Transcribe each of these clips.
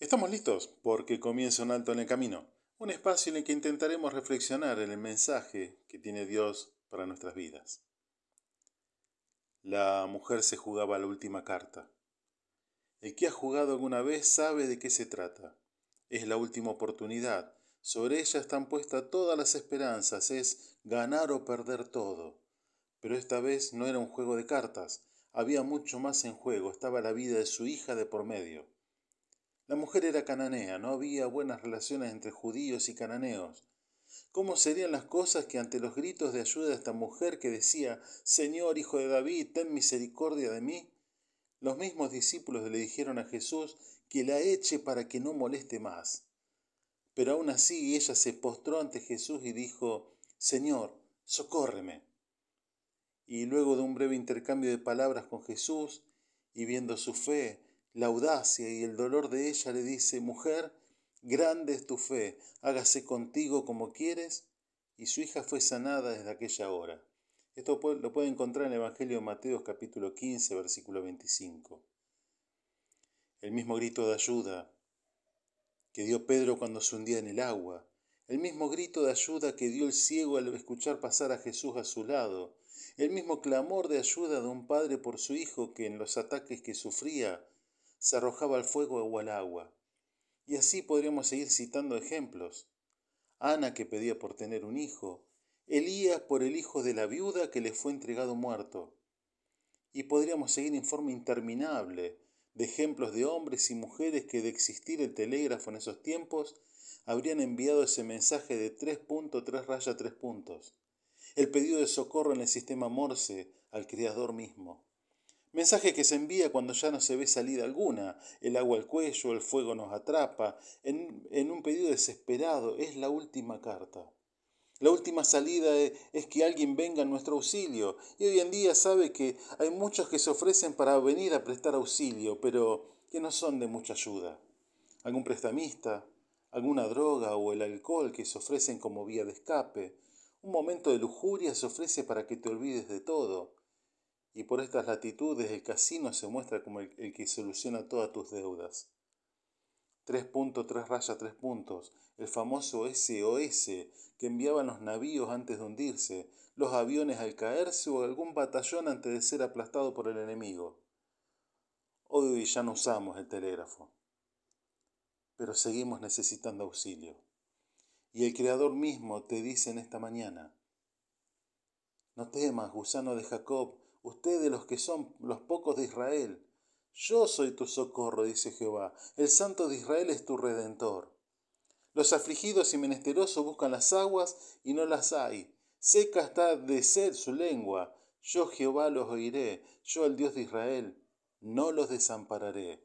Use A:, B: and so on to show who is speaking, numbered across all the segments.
A: Estamos listos porque comienza un alto en el camino, un espacio en el que intentaremos reflexionar en el mensaje que tiene Dios para nuestras vidas. La mujer se jugaba la última carta. El que ha jugado alguna vez sabe de qué se trata. Es la última oportunidad. Sobre ella están puestas todas las esperanzas. Es ganar o perder todo. Pero esta vez no era un juego de cartas. Había mucho más en juego. Estaba la vida de su hija de por medio. La mujer era cananea, no había buenas relaciones entre judíos y cananeos. ¿Cómo serían las cosas que ante los gritos de ayuda de esta mujer que decía, Señor, hijo de David, ten misericordia de mí? Los mismos discípulos le dijeron a Jesús que la eche para que no moleste más. Pero aún así ella se postró ante Jesús y dijo, Señor, socórreme. Y luego de un breve intercambio de palabras con Jesús, y viendo su fe, la audacia y el dolor de ella le dice, mujer, grande es tu fe, hágase contigo como quieres, y su hija fue sanada desde aquella hora. Esto lo puede encontrar en el Evangelio de Mateo capítulo 15, versículo 25. El mismo grito de ayuda que dio Pedro cuando se hundía en el agua, el mismo grito de ayuda que dio el ciego al escuchar pasar a Jesús a su lado, el mismo clamor de ayuda de un padre por su hijo que en los ataques que sufría se arrojaba al fuego o al agua. Y así podríamos seguir citando ejemplos. Ana que pedía por tener un hijo, Elías por el hijo de la viuda que le fue entregado muerto. Y podríamos seguir en forma interminable de ejemplos de hombres y mujeres que de existir el telégrafo en esos tiempos habrían enviado ese mensaje de tres puntos, tres rayas, tres puntos. El pedido de socorro en el sistema Morse al Creador mismo. Mensaje que se envía cuando ya no se ve salida alguna, el agua al cuello, el fuego nos atrapa, en, en un pedido desesperado, es la última carta. La última salida es que alguien venga en nuestro auxilio. Y hoy en día sabe que hay muchos que se ofrecen para venir a prestar auxilio, pero que no son de mucha ayuda. Algún prestamista, alguna droga o el alcohol que se ofrecen como vía de escape. Un momento de lujuria se ofrece para que te olvides de todo y por estas latitudes el casino se muestra como el, que soluciona todas tus deudas. Tres puntos, tres rayas, tres puntos, el famoso SOS que enviaban los navíos antes de hundirse, los aviones al caerse o algún batallón antes de ser aplastado por el enemigo. Hoy ya no usamos el telégrafo, pero seguimos necesitando auxilio. Y el Creador mismo te dice en esta mañana, no temas, gusano de Jacob, ustedes los que son los pocos de Israel. Yo soy tu socorro, dice Jehová, el Santo de Israel es tu redentor. Los afligidos y menesterosos buscan las aguas y no las hay. Seca está de sed su lengua. Yo Jehová los oiré, yo el Dios de Israel, no los desampararé.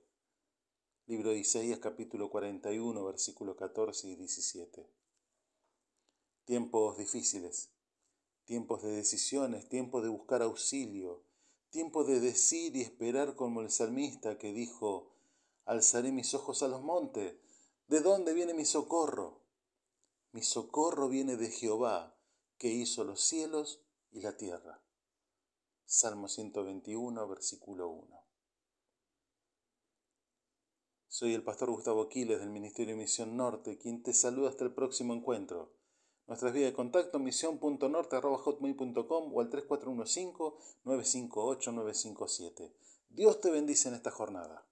A: Libro de Isaías capítulo 41, versículos 14 y 17. Tiempos difíciles tiempos de decisiones, tiempos de buscar auxilio, tiempo de decir y esperar como el salmista que dijo, alzaré mis ojos a los montes, ¿de dónde viene mi socorro? Mi socorro viene de Jehová, que hizo los cielos y la tierra. Salmo 121, versículo 1. Soy el pastor Gustavo Aquiles del Ministerio de Misión Norte, quien te saluda hasta el próximo encuentro. Nuestras vías de contacto misión.norte.hotmail.com o al 3415-958-957. Dios te bendice en esta jornada.